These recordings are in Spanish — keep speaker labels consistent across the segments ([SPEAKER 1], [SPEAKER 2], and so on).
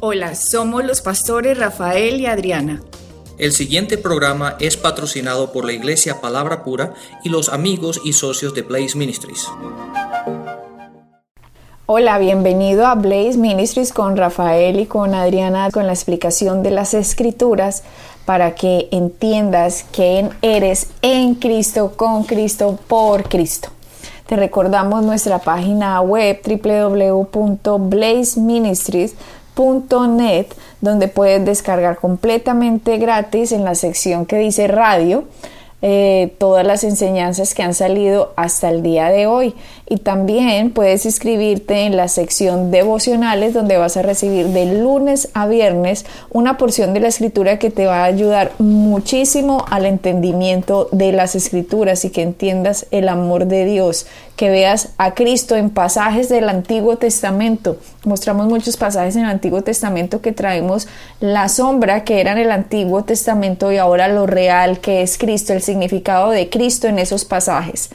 [SPEAKER 1] Hola, somos los pastores Rafael y Adriana.
[SPEAKER 2] El siguiente programa es patrocinado por la Iglesia Palabra Pura y los amigos y socios de Blaze Ministries.
[SPEAKER 1] Hola, bienvenido a Blaze Ministries con Rafael y con Adriana con la explicación de las escrituras para que entiendas quién eres en Cristo, con Cristo, por Cristo. Te recordamos nuestra página web www.blazeministries.com net donde puedes descargar completamente gratis en la sección que dice radio eh, todas las enseñanzas que han salido hasta el día de hoy. Y también puedes inscribirte en la sección devocionales donde vas a recibir de lunes a viernes una porción de la escritura que te va a ayudar muchísimo al entendimiento de las escrituras y que entiendas el amor de Dios, que veas a Cristo en pasajes del Antiguo Testamento. Mostramos muchos pasajes en el Antiguo Testamento que traemos la sombra que era en el Antiguo Testamento y ahora lo real que es Cristo, el significado de Cristo en esos pasajes.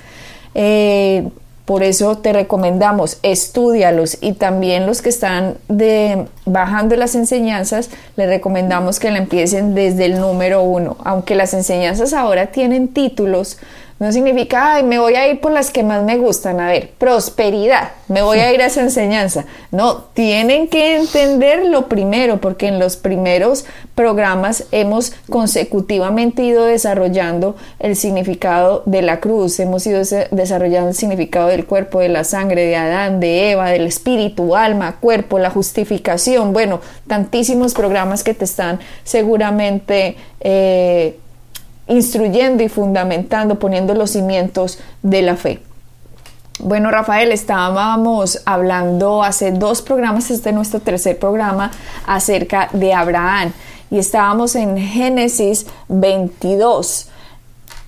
[SPEAKER 1] Eh, por eso te recomendamos, estudialos y también los que están de, bajando las enseñanzas, les recomendamos que la empiecen desde el número uno. Aunque las enseñanzas ahora tienen títulos, no significa, ay, me voy a ir por las que más me gustan. A ver, prosperidad, me voy a ir a esa enseñanza. No, tienen que entender lo primero, porque en los primeros programas hemos consecutivamente ido desarrollando el significado de la cruz, hemos ido desarrollando el significado del cuerpo, de la sangre, de Adán, de Eva, del espíritu, alma, cuerpo, la justificación. Bueno, tantísimos programas que te están seguramente... Eh, instruyendo y fundamentando, poniendo los cimientos de la fe. Bueno, Rafael, estábamos hablando hace dos programas, este es nuestro tercer programa, acerca de Abraham y estábamos en Génesis 22.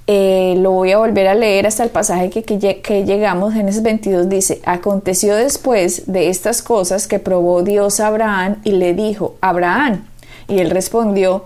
[SPEAKER 1] Eh, lo voy a volver a leer hasta el pasaje que, que, que, llegamos. Génesis 22 dice, aconteció después de estas cosas que probó Dios a Abraham y le dijo, Abraham, y él respondió,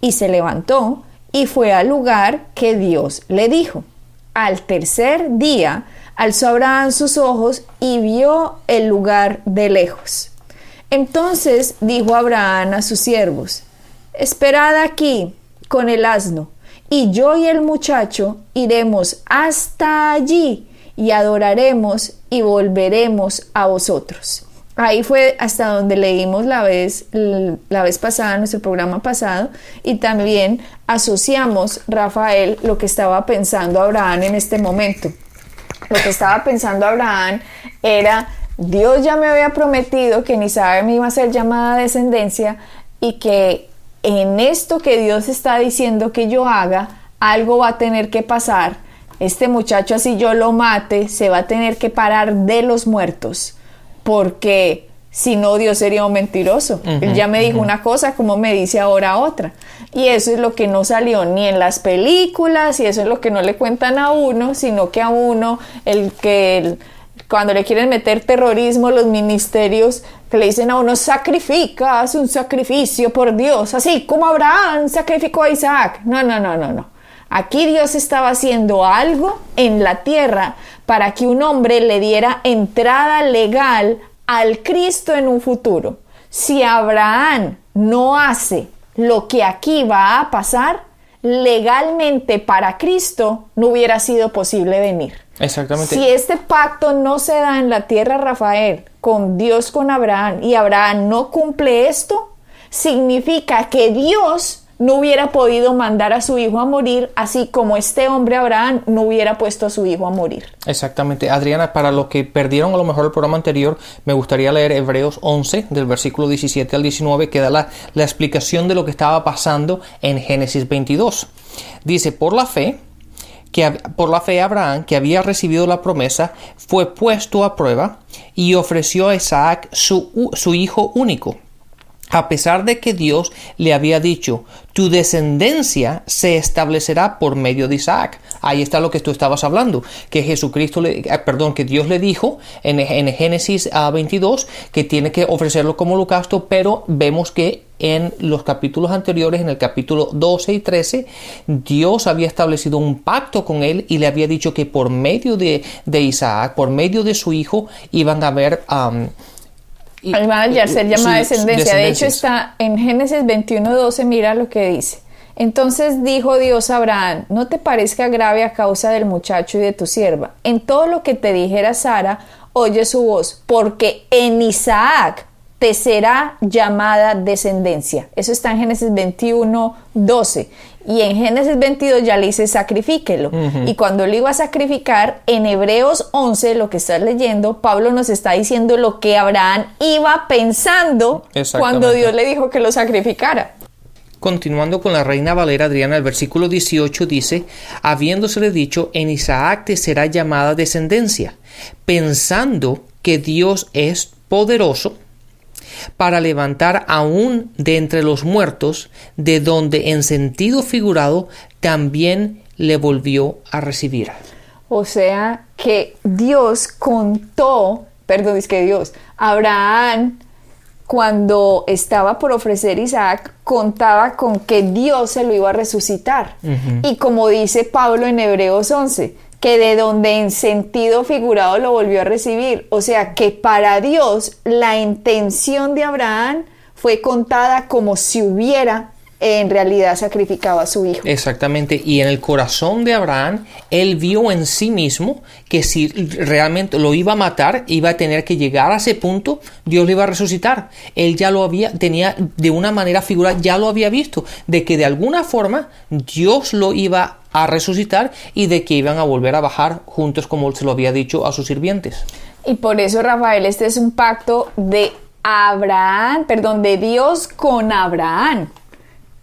[SPEAKER 1] y se levantó y fue al lugar que Dios le dijo. Al tercer día alzó Abraham sus ojos y vio el lugar de lejos. Entonces dijo Abraham a sus siervos, Esperad aquí con el asno, y yo y el muchacho iremos hasta allí y adoraremos y volveremos a vosotros. Ahí fue hasta donde leímos la vez, la vez pasada, nuestro programa pasado, y también asociamos, Rafael, lo que estaba pensando Abraham en este momento. Lo que estaba pensando Abraham era, Dios ya me había prometido que en Isaac me iba a ser llamada descendencia y que en esto que Dios está diciendo que yo haga, algo va a tener que pasar. Este muchacho así yo lo mate, se va a tener que parar de los muertos porque si no Dios sería un mentiroso. Él ya me dijo una cosa, como me dice ahora otra. Y eso es lo que no salió ni en las películas y eso es lo que no le cuentan a uno, sino que a uno el que cuando le quieren meter terrorismo los ministerios que le dicen a uno sacrifica, haz un sacrificio por Dios, así como Abraham sacrificó a Isaac. No, no, no, no, no. Aquí Dios estaba haciendo algo en la tierra para que un hombre le diera entrada legal al Cristo en un futuro. Si Abraham no hace lo que aquí va a pasar, legalmente para Cristo no hubiera sido posible venir.
[SPEAKER 2] Exactamente.
[SPEAKER 1] Si este pacto no se da en la tierra, Rafael, con Dios, con Abraham, y Abraham no cumple esto, significa que Dios no hubiera podido mandar a su hijo a morir, así como este hombre Abraham no hubiera puesto a su hijo a morir.
[SPEAKER 2] Exactamente. Adriana, para los que perdieron a lo mejor el programa anterior, me gustaría leer Hebreos 11, del versículo 17 al 19, que da la, la explicación de lo que estaba pasando en Génesis 22. Dice, por la fe, que por la fe Abraham, que había recibido la promesa, fue puesto a prueba y ofreció a Isaac su, su hijo único a pesar de que Dios le había dicho, tu descendencia se establecerá por medio de Isaac. Ahí está lo que tú estabas hablando, que Jesucristo, le, eh, perdón, que Dios le dijo en, en Génesis 22 ah, que tiene que ofrecerlo como holocausto, pero vemos que en los capítulos anteriores, en el capítulo 12 y 13, Dios había establecido un pacto con él y le había dicho que por medio de, Isaac, por medio de su hijo, iban a haber...
[SPEAKER 1] Van a ser llamada descendencia. De hecho, está en Génesis 21:12, mira lo que dice. Entonces dijo Dios a Abraham, no te parezca grave a causa del muchacho y de tu sierva. En todo lo que te dijera Sara, oye su voz, porque en Isaac te será llamada descendencia. Eso está en Génesis 21, 12. Y en Génesis 22 ya le dice sacrifíquelo. Y cuando le iba a sacrificar, en Hebreos 11, lo que estás leyendo, Pablo nos está diciendo lo que Abraham iba pensando cuando Dios le dijo que lo sacrificara.
[SPEAKER 2] Continuando con la reina Valera Adriana, el versículo 18 dice, habiéndosele dicho, en Isaac te será llamada descendencia, pensando que Dios es poderoso para levantar aún de entre los muertos, de donde en sentido figurado también le volvió a recibir.
[SPEAKER 1] O sea que Dios contó, perdón, es que Dios, Abraham cuando estaba por ofrecer Isaac, contaba con que Dios se lo iba a resucitar. Y como dice Pablo en Hebreos 11, que de donde en sentido figurado lo volvió a recibir. O sea que para Dios la intención de Abraham fue contada como si hubiera en realidad sacrificado a su hijo.
[SPEAKER 2] Exactamente, y en el corazón de Abraham, él vio en sí mismo que si realmente lo iba a matar, iba a tener que llegar a ese punto, Dios lo iba a resucitar. Él ya lo había, tenía de una manera figurada, ya lo había visto, de que de alguna forma Dios lo iba a resucitar y de que iban a volver a bajar juntos como se lo había dicho a sus sirvientes.
[SPEAKER 1] Y por eso, Rafael, este es un pacto de Abraham, perdón, de Dios con Abraham.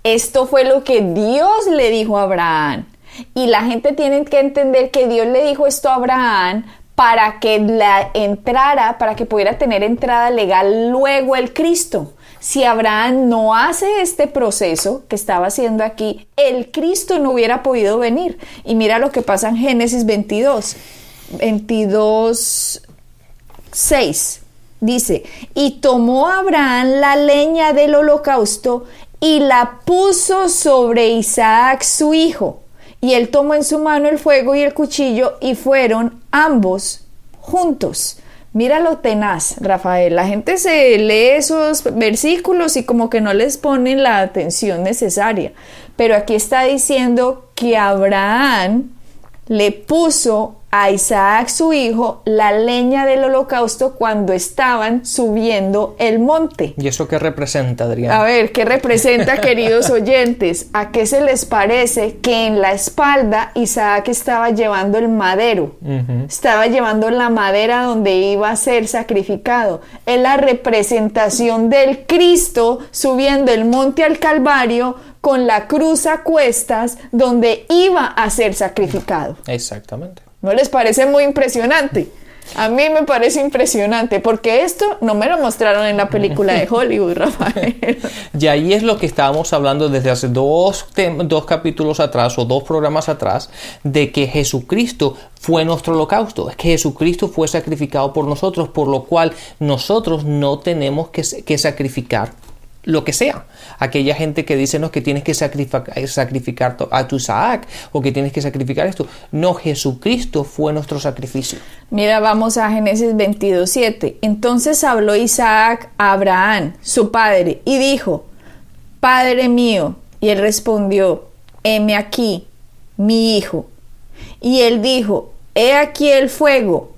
[SPEAKER 1] Esto fue lo que Dios le dijo a Abraham. Y la gente tiene que entender que Dios le dijo esto a Abraham para que la entrara, para que pudiera tener entrada legal luego el Cristo. Si Abraham no hace este proceso que estaba haciendo aquí, el Cristo no hubiera podido venir. Y mira lo que pasa en Génesis 22, 22, 6. Dice, y tomó Abraham la leña del holocausto y la puso sobre Isaac su hijo. Y él tomó en su mano el fuego y el cuchillo y fueron ambos juntos. Mira lo tenaz, Rafael. La gente se lee esos versículos y como que no les ponen la atención necesaria. Pero aquí está diciendo que Abraham le puso a Isaac su hijo la leña del holocausto cuando estaban subiendo el monte.
[SPEAKER 2] ¿Y eso qué representa, Adrián?
[SPEAKER 1] A ver, ¿qué representa, queridos oyentes? ¿A qué se les parece que en la espalda Isaac estaba llevando el madero? Estaba llevando la madera donde iba a ser sacrificado. Es la representación del Cristo subiendo el monte al Calvario con la cruz a cuestas donde iba a ser sacrificado.
[SPEAKER 2] Exactamente.
[SPEAKER 1] ¿No les parece muy impresionante? A mí me parece impresionante porque esto no me lo mostraron en la película de Hollywood, Rafael.
[SPEAKER 2] Y ahí es lo que estábamos hablando desde hace dos, dos capítulos atrás o dos programas atrás, de que Jesucristo fue nuestro holocausto, es que Jesucristo fue sacrificado por nosotros, por lo cual nosotros no tenemos que, que sacrificar lo que sea. Aquella gente que dice que tienes que sacrificar, sacrificar a tu Isaac o que tienes que sacrificar esto. No, Jesucristo fue nuestro sacrificio.
[SPEAKER 1] Mira, vamos a Génesis 22, 7. Entonces habló Isaac a Abraham, su padre, y dijo, Padre mío. Y él respondió, heme aquí, mi hijo. Y él dijo, he aquí el fuego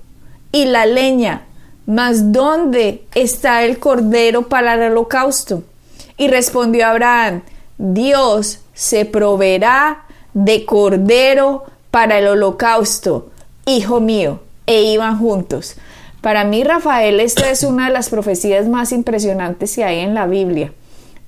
[SPEAKER 1] y la leña, mas ¿dónde está el cordero para el holocausto? Y respondió Abraham, Dios se proveerá de cordero para el holocausto, hijo mío, e iban juntos. Para mí, Rafael, esta es una de las profecías más impresionantes que hay en la Biblia.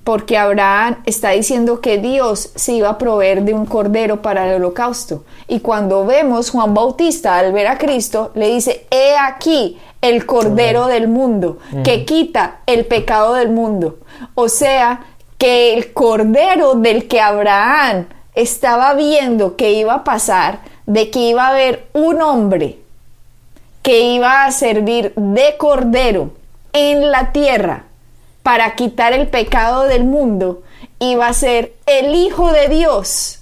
[SPEAKER 1] Porque Abraham está diciendo que Dios se iba a proveer de un cordero para el holocausto. Y cuando vemos Juan Bautista al ver a Cristo, le dice, he aquí el cordero del mundo, que quita el pecado del mundo. O sea, que el cordero del que Abraham estaba viendo que iba a pasar, de que iba a haber un hombre que iba a servir de cordero en la tierra para quitar el pecado del mundo, iba a ser el Hijo de Dios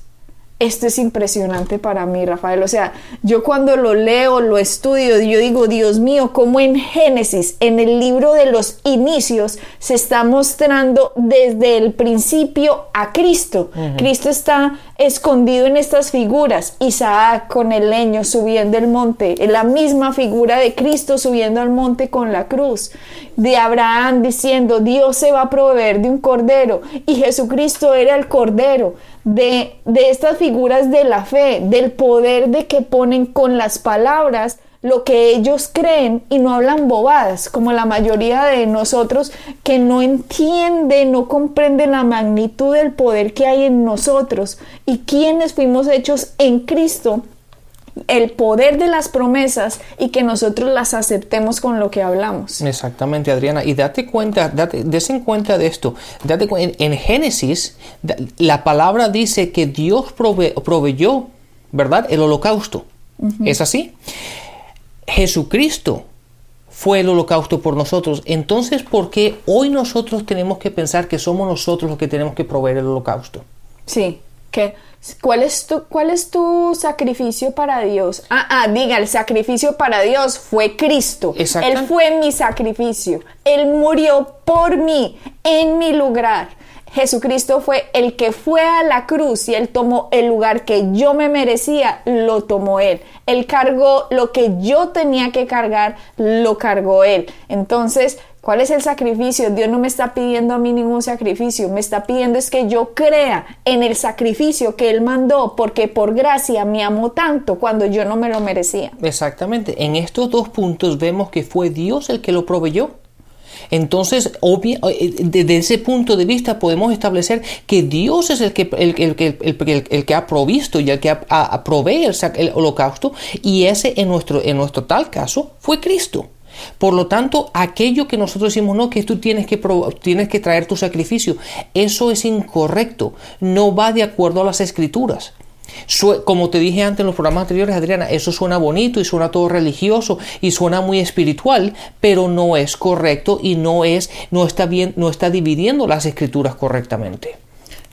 [SPEAKER 1] esto es impresionante para mí, Rafael. O sea, yo cuando lo leo, lo estudio, yo digo, Dios mío, como en Génesis, en el libro de los inicios, se está mostrando desde el principio a Cristo. Cristo está escondido en estas figuras. Isaac con el leño subiendo el monte, la misma figura de Cristo subiendo al monte con la cruz. De Abraham diciendo, Dios se va a proveer de un cordero y Jesucristo era el cordero de, estas figuras de la fe, del poder de que ponen con las palabras lo que ellos creen y no hablan bobadas, como la mayoría de nosotros que no entienden, no comprenden la magnitud del poder que hay en nosotros y quienes fuimos hechos en Cristo el poder de las promesas y que nosotros las aceptemos con lo que hablamos.
[SPEAKER 2] Exactamente, Adriana. Y date cuenta, date, en cuenta de esto. Date, en, en Génesis, la palabra dice que Dios proveyó, ¿verdad? El holocausto. ¿Es así? Jesucristo fue el holocausto por nosotros. Entonces, ¿por qué hoy nosotros tenemos que pensar que somos nosotros los que tenemos que proveer el holocausto?
[SPEAKER 1] Sí, que ¿Cuál es, tu, ¿Cuál es tu sacrificio para Dios? Ah, ah, diga, el sacrificio para Dios fue Cristo. Él fue mi sacrificio. Él murió por mí, en mi lugar. Jesucristo fue el que fue a la cruz y él tomó el lugar que yo me merecía, lo tomó él. Él cargó lo que yo tenía que cargar, lo cargó él. Entonces, ¿Cuál es el sacrificio? Dios no me está pidiendo a mí ningún sacrificio, me está pidiendo es que yo crea en el sacrificio que Él mandó, porque por gracia me amó tanto cuando yo no me lo merecía.
[SPEAKER 2] Exactamente, en estos dos puntos vemos que fue Dios el que lo proveyó. Entonces, eh, desde ese punto de vista podemos establecer que Dios es el que, el, que ha provisto y el que ha, provee el, holocausto y ese en nuestro, en nuestro tal caso fue Cristo. Por lo tanto, aquello que nosotros decimos, no, que tú tienes que, tienes que traer tu sacrificio, eso es incorrecto, no va de acuerdo a las escrituras. Como te dije antes en los programas anteriores, Adriana, eso suena bonito y suena todo religioso y suena muy espiritual, pero no es correcto y no es, no está bien, no está dividiendo las escrituras correctamente.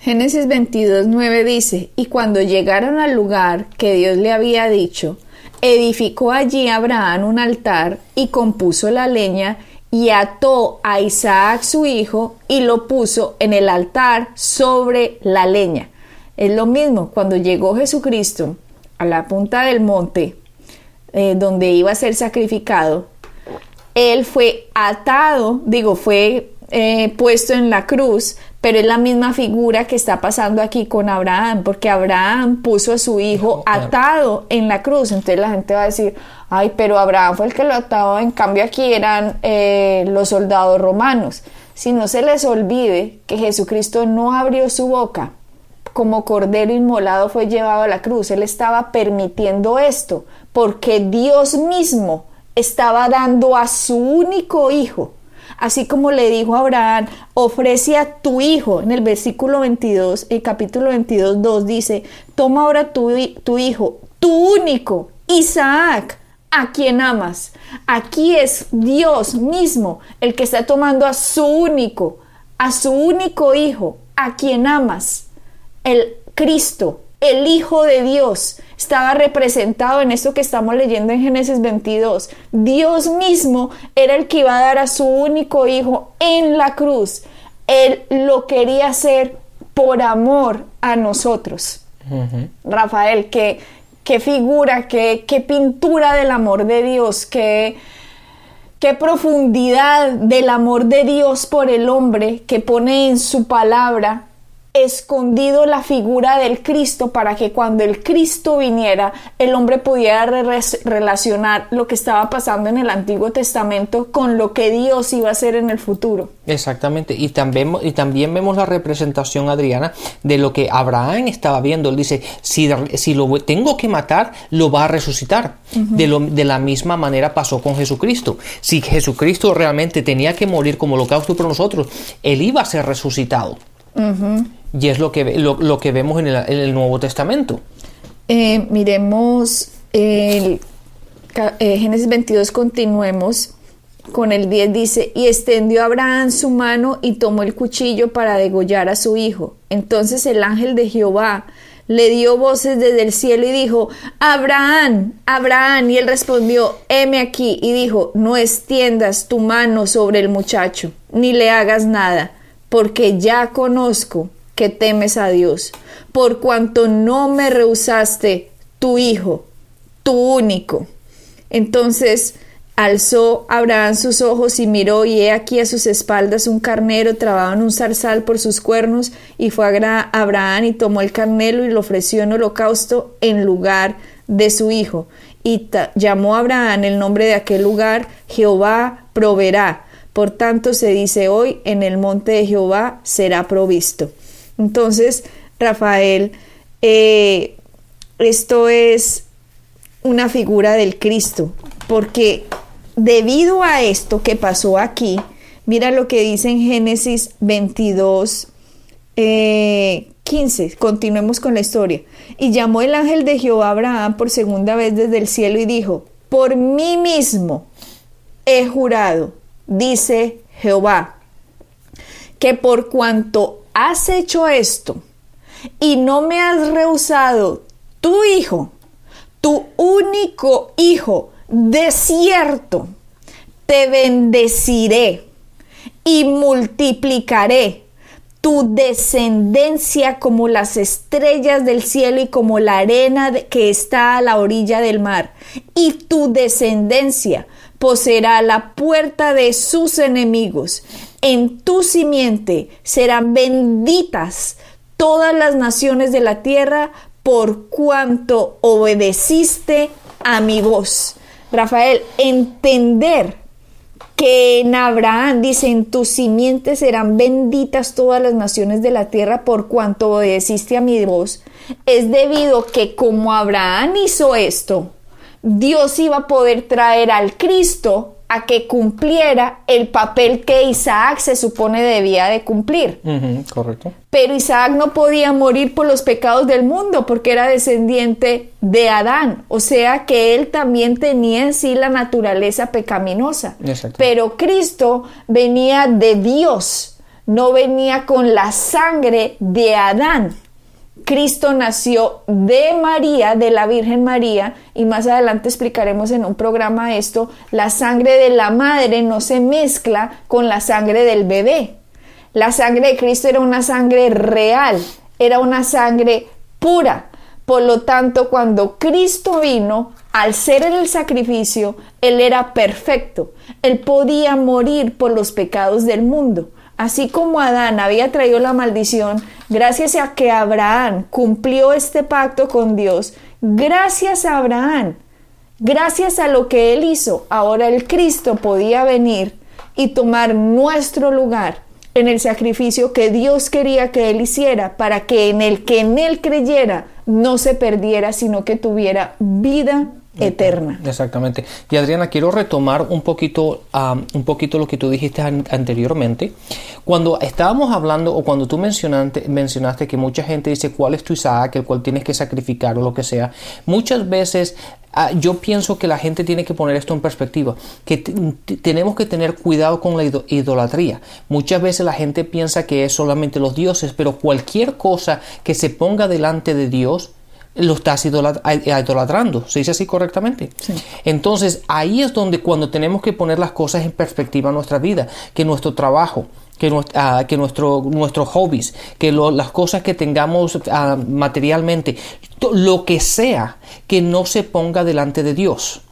[SPEAKER 1] Génesis 22, 9 dice, y cuando llegaron al lugar que Dios le había dicho, edificó allí Abraham un altar y compuso la leña y ató a Isaac su hijo y lo puso en el altar sobre la leña. Es lo mismo cuando llegó Jesucristo a la punta del monte eh, donde iba a ser sacrificado. Él fue atado, digo, fue eh, puesto en la cruz, pero es la misma figura que está pasando aquí con Abraham, porque Abraham puso a su hijo atado en la cruz. Entonces la gente va a decir, ay, pero Abraham fue el que lo ataba, en cambio aquí eran eh, los soldados romanos. Si no se les olvide que Jesucristo no abrió su boca, como cordero inmolado fue llevado a la cruz, él estaba permitiendo esto, porque Dios mismo estaba dando a su único hijo Así como le dijo a Abraham, ofrece a tu hijo. En el versículo 22, el capítulo 22, 2 dice, toma ahora tu, tu hijo, tu único, Isaac, a quien amas. Aquí es Dios mismo el que está tomando a su único, a su único hijo, a quien amas, el Cristo, el Hijo de Dios, estaba representado en esto que estamos leyendo en Génesis 22. Dios mismo era el que iba a dar a su único hijo en la cruz. Él lo quería hacer por amor a nosotros. Rafael, qué, qué figura, qué, qué, pintura del amor de Dios, qué, qué profundidad del amor de Dios por el hombre que pone en su palabra escondido la figura del Cristo para que cuando el Cristo viniera, el hombre pudiera relacionar lo que estaba pasando en el Antiguo Testamento con lo que Dios iba a hacer en el futuro.
[SPEAKER 2] Exactamente, y también, y también vemos la representación, Adriana, de lo que Abraham estaba viendo. Él dice, si, si lo tengo que matar, lo va a resucitar. de, lo, de la misma manera pasó con Jesucristo. Si Jesucristo realmente tenía que morir como holocausto por nosotros, él iba a ser resucitado. Y es lo que, lo, que vemos en el, Nuevo Testamento.
[SPEAKER 1] Eh, miremos el, eh, Génesis 22, continuemos con el 10 dice, y extendió Abraham su mano y tomó el cuchillo para degollar a su hijo. Entonces el ángel de Jehová le dio voces desde el cielo y dijo, Abraham, Abraham. Y él respondió, heme aquí. Y dijo, no extiendas tu mano sobre el muchacho, ni le hagas nada, porque ya conozco que temes a Dios, por cuanto no me rehusaste tu hijo, tu único. Entonces alzó Abraham sus ojos y miró, y he aquí a sus espaldas un carnero trabado en un zarzal por sus cuernos, y fue a Abraham y tomó el carnero y lo ofreció en holocausto en lugar de su hijo. Y llamó a Abraham el nombre de aquel lugar, Jehová proveerá. Por tanto se dice hoy, en el monte de Jehová será provisto. Entonces, Rafael, eh, esto es una figura del Cristo, porque debido a esto que pasó aquí, mira lo que dice en Génesis 22, 15, eh, continuemos con la historia. Y llamó el ángel de Jehová a Abraham por segunda vez desde el cielo y dijo, por mí mismo he jurado, dice Jehová, que por cuanto has hecho esto y no me has rehusado tu hijo, tu único hijo, de cierto, te bendeciré y multiplicaré tu descendencia como las estrellas del cielo y como la arena que está a la orilla del mar. Y tu descendencia poseerá la puerta de sus enemigos. En tu simiente serán benditas todas las naciones de la tierra por cuanto obedeciste a mi voz. Rafael, entender que en Abraham dice, en tus simientes serán benditas todas las naciones de la tierra por cuanto obedeciste a mi voz, es debido que como Abraham hizo esto, Dios iba a poder traer al Cristo a que cumpliera el papel que Isaac se supone debía de cumplir.
[SPEAKER 2] correcto.
[SPEAKER 1] Pero Isaac no podía morir por los pecados del mundo porque era descendiente de Adán, o sea que él también tenía en sí la naturaleza pecaminosa. Pero Cristo venía de Dios, no venía con la sangre de Adán. Cristo nació de María, de la Virgen María, y más adelante explicaremos en un programa esto, la sangre de la madre no se mezcla con la sangre del bebé. La sangre de Cristo era una sangre real, era una sangre pura. Por lo tanto, cuando Cristo vino, al ser el sacrificio, Él era perfecto. Él podía morir por los pecados del mundo. Así como Adán había traído la maldición, gracias a que Abraham cumplió este pacto con Dios, gracias a Abraham, gracias a lo que él hizo, ahora el Cristo podía venir y tomar nuestro lugar en el sacrificio que Dios quería que él hiciera para que en el que en él creyera no se perdiera, sino que tuviera vida eterna.
[SPEAKER 2] Exactamente. Y Adriana, quiero retomar un poquito, un poquito lo que tú dijiste anteriormente. Cuando estábamos hablando o cuando tú mencionaste, mencionaste que mucha gente dice cuál es tu Isaac, el cual tienes que sacrificar o lo que sea, muchas veces ah, yo pienso que la gente tiene que poner esto en perspectiva, que tenemos que tener cuidado con la idolatría. Muchas veces la gente piensa que es solamente los dioses, pero cualquier cosa que se ponga delante de Dios, lo estás idolatrando. ¿Se dice así correctamente? Entonces, ahí es donde cuando tenemos que poner las cosas en perspectiva en nuestra vida, que nuestro trabajo, que, uh, que nuestro, nuestros hobbies, que las cosas que tengamos ah, materialmente, lo que sea, que no se ponga delante de Dios.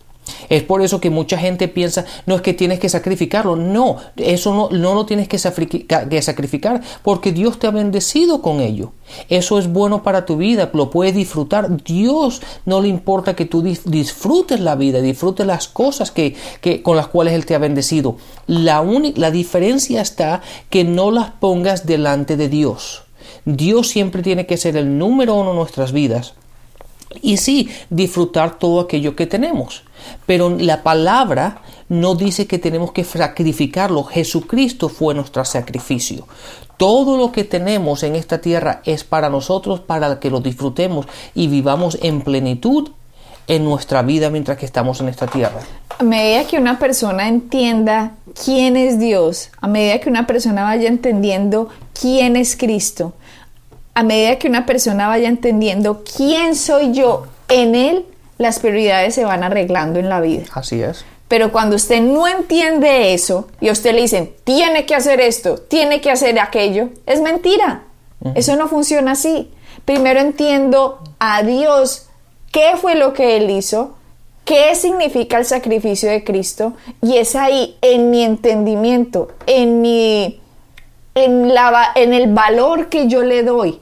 [SPEAKER 2] Es por eso que mucha gente piensa, no es que tienes que sacrificarlo. No, eso no, no lo tienes que sacrificar porque Dios te ha bendecido con ello. Eso es bueno para tu vida, lo puedes disfrutar. Dios no le importa que tú disfrutes la vida, disfrutes las cosas que, que con las cuales Él te ha bendecido. La, la diferencia está que no las pongas delante de Dios. Dios siempre tiene que ser el número uno en nuestras vidas y sí, disfrutar todo aquello que tenemos. Pero la palabra no dice que tenemos que sacrificarlo. Jesucristo fue nuestro sacrificio. Todo lo que tenemos en esta tierra es para nosotros, para que lo disfrutemos y vivamos en plenitud en nuestra vida mientras que estamos en esta tierra.
[SPEAKER 1] A medida que una persona entienda quién es Dios, a medida que una persona vaya entendiendo quién es Cristo, a medida que una persona vaya entendiendo quién soy yo en él, las prioridades se van arreglando en la vida.
[SPEAKER 2] Así es.
[SPEAKER 1] Pero cuando usted no entiende eso y a usted le dicen, tiene que hacer esto, tiene que hacer aquello, es mentira. Eso no funciona así. Primero entiendo a Dios qué fue lo que Él hizo, qué significa el sacrificio de Cristo y es ahí en mi entendimiento, en mi en, la, en el valor que yo le doy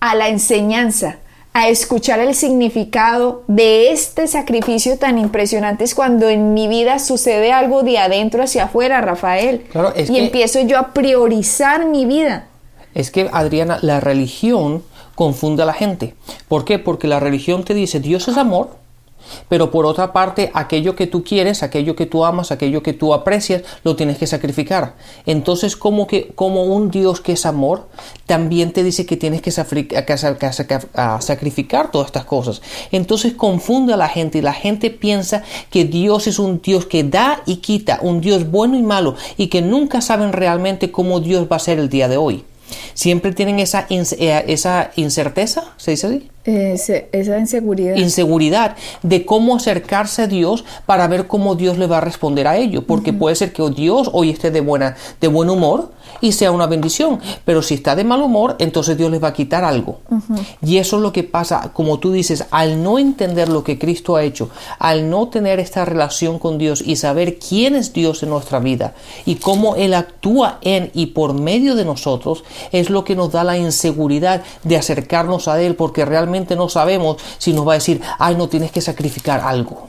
[SPEAKER 1] a la enseñanza, a escuchar el significado de este sacrificio tan impresionante es cuando en mi vida sucede algo de adentro hacia afuera, Rafael. y empiezo yo a priorizar mi vida.
[SPEAKER 2] Es que, Adriana, la religión confunde a la gente. ¿Por qué? Porque la religión te dice Dios es amor, pero por otra parte, aquello que tú quieres, aquello que tú amas, aquello que tú aprecias, lo tienes que sacrificar. Entonces, como que como un Dios que es amor, también te dice que tienes que sacrificar todas estas cosas. Entonces confunde a la gente y la gente piensa que Dios es un Dios que da y quita, un Dios bueno y malo, y que nunca saben realmente cómo Dios va a ser el día de hoy. Siempre tienen esa, eh, esa incerteza, ¿se dice así?
[SPEAKER 1] esa inseguridad.
[SPEAKER 2] Inseguridad de cómo acercarse a Dios para ver cómo Dios le va a responder a ello. Porque puede ser que Dios hoy esté de, buena, de buen humor y sea una bendición. Pero si está de mal humor, entonces Dios les va a quitar algo. Y eso es lo que pasa, como tú dices, al no entender lo que Cristo ha hecho, al no tener esta relación con Dios y saber quién es Dios en nuestra vida y cómo Él actúa en y por medio de nosotros, es lo que nos da la inseguridad de acercarnos a Él porque realmente no sabemos si nos va a decir, ay, no tienes que sacrificar algo.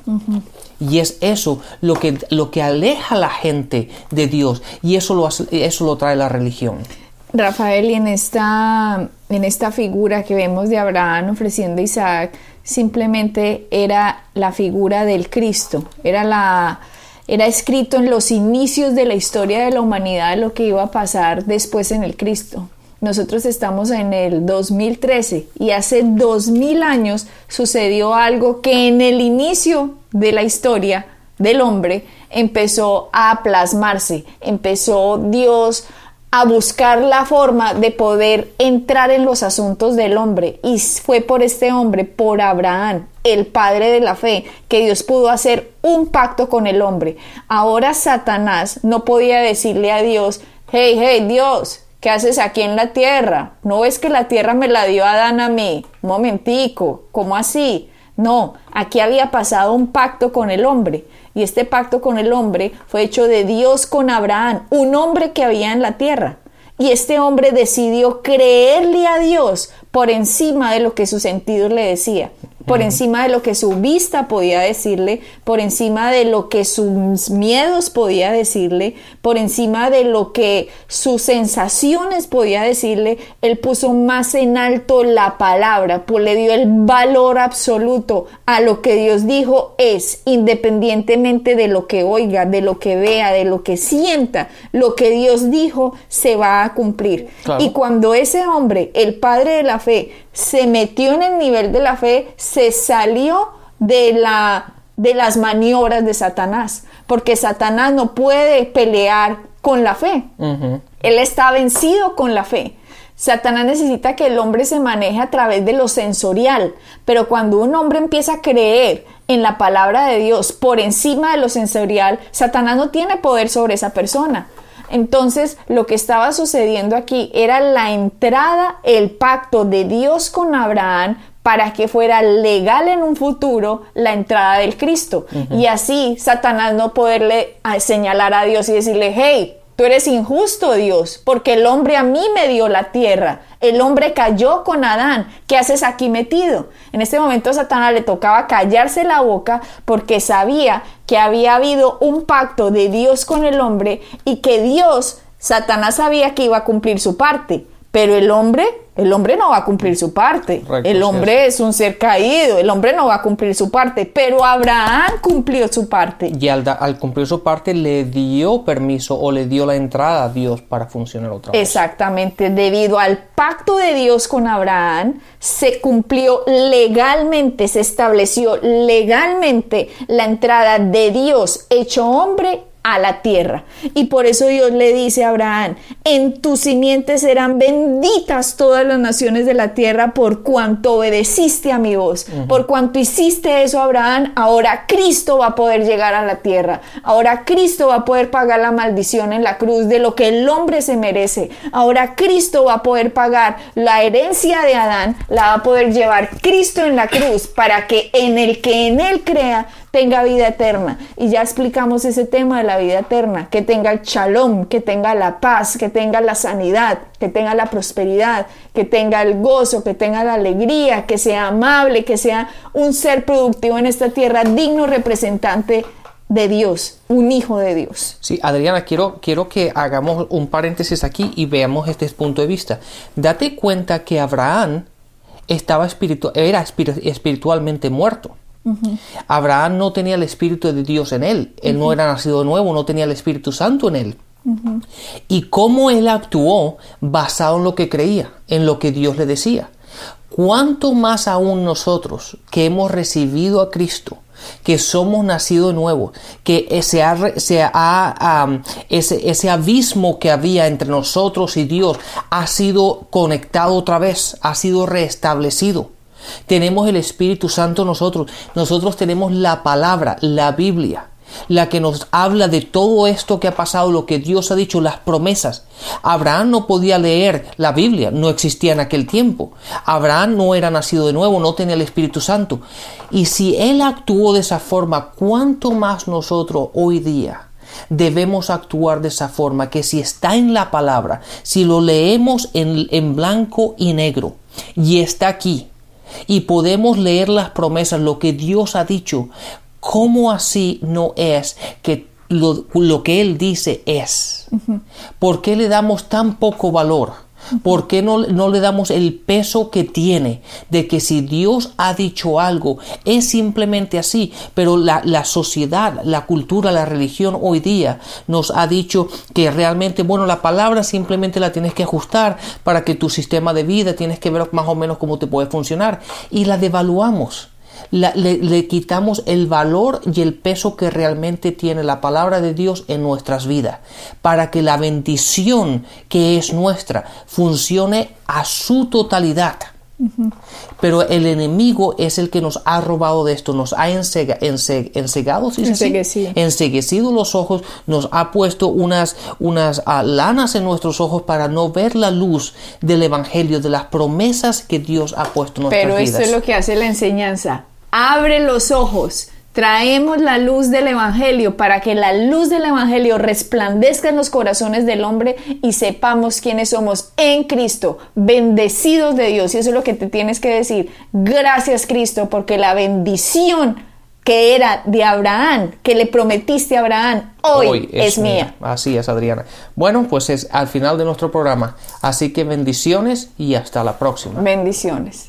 [SPEAKER 2] Y es eso lo que, lo que aleja a la gente de Dios y eso lo, eso lo trae la religión.
[SPEAKER 1] Rafael, y en esta, en esta figura que vemos de Abraham ofreciendo a Isaac, simplemente era la figura del Cristo, era la, era escrito en los inicios de la historia de la humanidad lo que iba a pasar después en el Cristo. Nosotros estamos en el 2013 y hace 2000 años sucedió algo que en el inicio de la historia del hombre empezó a plasmarse, empezó Dios a buscar la forma de poder entrar en los asuntos del hombre y fue por este hombre, por Abraham, el padre de la fe, que Dios pudo hacer un pacto con el hombre. Ahora Satanás no podía decirle a Dios, hey, hey, Dios, ¿Qué haces aquí en la tierra? ¿No ves que la tierra me la dio Adán a mí? Momentico, ¿cómo así? No, aquí había pasado un pacto con el hombre, y este pacto con el hombre fue hecho de Dios con Abraham, un hombre que había en la tierra. Y este hombre decidió creerle a Dios por encima de lo que su sentido le decía por encima de lo que su vista podía decirle, por encima de lo que sus miedos podía decirle, por encima de lo que sus sensaciones podía decirle, él puso más en alto la palabra, pues le dio el valor absoluto a lo que Dios dijo es, independientemente de lo que oiga, de lo que vea, de lo que sienta, lo que Dios dijo se va a cumplir. Y cuando ese hombre, el padre de la fe, se metió en el nivel de la fe, se salió de, la, de las maniobras de Satanás, porque Satanás no puede pelear con la fe. Él está vencido con la fe. Satanás necesita que el hombre se maneje a través de lo sensorial, pero cuando un hombre empieza a creer en la palabra de Dios por encima de lo sensorial, Satanás no tiene poder sobre esa persona. Entonces, lo que estaba sucediendo aquí era la entrada, el pacto de Dios con Abraham para que fuera legal en un futuro la entrada del Cristo. Y así Satanás no poderle ah, señalar a Dios y decirle, hey, tú eres injusto Dios, porque el hombre a mí me dio la tierra. El hombre cayó con Adán. ¿Qué haces aquí metido? En este momento a Satanás le tocaba callarse la boca porque sabía que había habido un pacto de Dios con el hombre y que Dios, Satanás sabía que iba a cumplir su parte, pero el hombre el hombre no va a cumplir su parte. el hombre es un ser caído. El hombre no va a cumplir su parte. Pero Abraham cumplió su parte.
[SPEAKER 2] Y al, cumplir su parte le dio permiso o le dio la entrada a Dios para funcionar otra
[SPEAKER 1] vez. Exactamente. Debido al pacto de Dios con Abraham, se cumplió legalmente, se estableció legalmente la entrada de Dios hecho hombre a la tierra. Y por eso Dios le dice a Abraham, en tu simiente serán benditas todas las naciones de la tierra por cuanto obedeciste a mi voz, por cuanto hiciste eso Abraham, ahora Cristo va a poder llegar a la tierra, ahora Cristo va a poder pagar la maldición en la cruz de lo que el hombre se merece, ahora Cristo va a poder pagar la herencia de Adán, la va a poder llevar Cristo en la cruz para que en el que en él crea tenga vida eterna. Y ya explicamos ese tema de la vida eterna, que tenga el shalom, que tenga la paz, que tenga la sanidad, que tenga la prosperidad, que tenga el gozo, que tenga la alegría, que sea amable, que sea un ser productivo en esta tierra, digno representante de Dios, un hijo de Dios.
[SPEAKER 2] Sí, Adriana, quiero, quiero que hagamos un paréntesis aquí y veamos este punto de vista. Date cuenta que Abraham estaba era espiritualmente muerto. Abraham no tenía el Espíritu de Dios en él, él no era nacido nuevo, no tenía el Espíritu Santo en él. Y cómo él actuó basado en lo que creía, en lo que Dios le decía. ¿Cuánto más aún nosotros que hemos recibido a Cristo, que somos nacidos de nuevo, que ese, ese, ese, abismo que había entre nosotros y Dios ha sido conectado otra vez, ha sido restablecido? Tenemos el Espíritu Santo nosotros. Nosotros tenemos la palabra, la Biblia, la que nos habla de todo esto que ha pasado, lo que Dios ha dicho, las promesas. Abraham no podía leer la Biblia, no existía en aquel tiempo. Abraham no era nacido de nuevo, no tenía el Espíritu Santo. Y si él actuó de esa forma, ¿cuánto más nosotros hoy día? debemos actuar de esa forma, que si está en la palabra, si lo leemos en, en blanco y negro y está aquí, y podemos leer las promesas, lo que Dios ha dicho. ¿Cómo así no es que lo, que Él dice es? ¿Por qué le damos tan poco valor? ¿Por qué no, no, le damos el peso que tiene de que si Dios ha dicho algo es simplemente así? Pero la, la, sociedad, la cultura, la religión hoy día nos ha dicho que realmente, bueno, la palabra simplemente la tienes que ajustar para que tu sistema de vida tienes que ver más o menos cómo te puede funcionar y la devaluamos le, quitamos el valor y el peso que realmente tiene la palabra de Dios en nuestras vidas, para que la bendición que es nuestra funcione a su totalidad. Pero el enemigo es el que nos ha robado de esto, nos ha ensegado, enseguecido los ojos, nos ha puesto unas, unas ah, lanas en nuestros ojos para no ver la luz del Evangelio, de las promesas que Dios ha puesto en nuestras
[SPEAKER 1] Pero
[SPEAKER 2] vidas.
[SPEAKER 1] Pero esto es lo que hace la enseñanza, abre los ojos. Traemos la luz del Evangelio para que la luz del Evangelio resplandezca en los corazones del hombre y sepamos quiénes somos en Cristo, bendecidos de Dios. Y eso es lo que te tienes que decir. Gracias Cristo, porque la bendición que era de Abraham, que le prometiste a Abraham, hoy, es, mía.
[SPEAKER 2] Así es, Adriana. Bueno, pues es al final de nuestro programa. Así que bendiciones y hasta la próxima.
[SPEAKER 1] Bendiciones.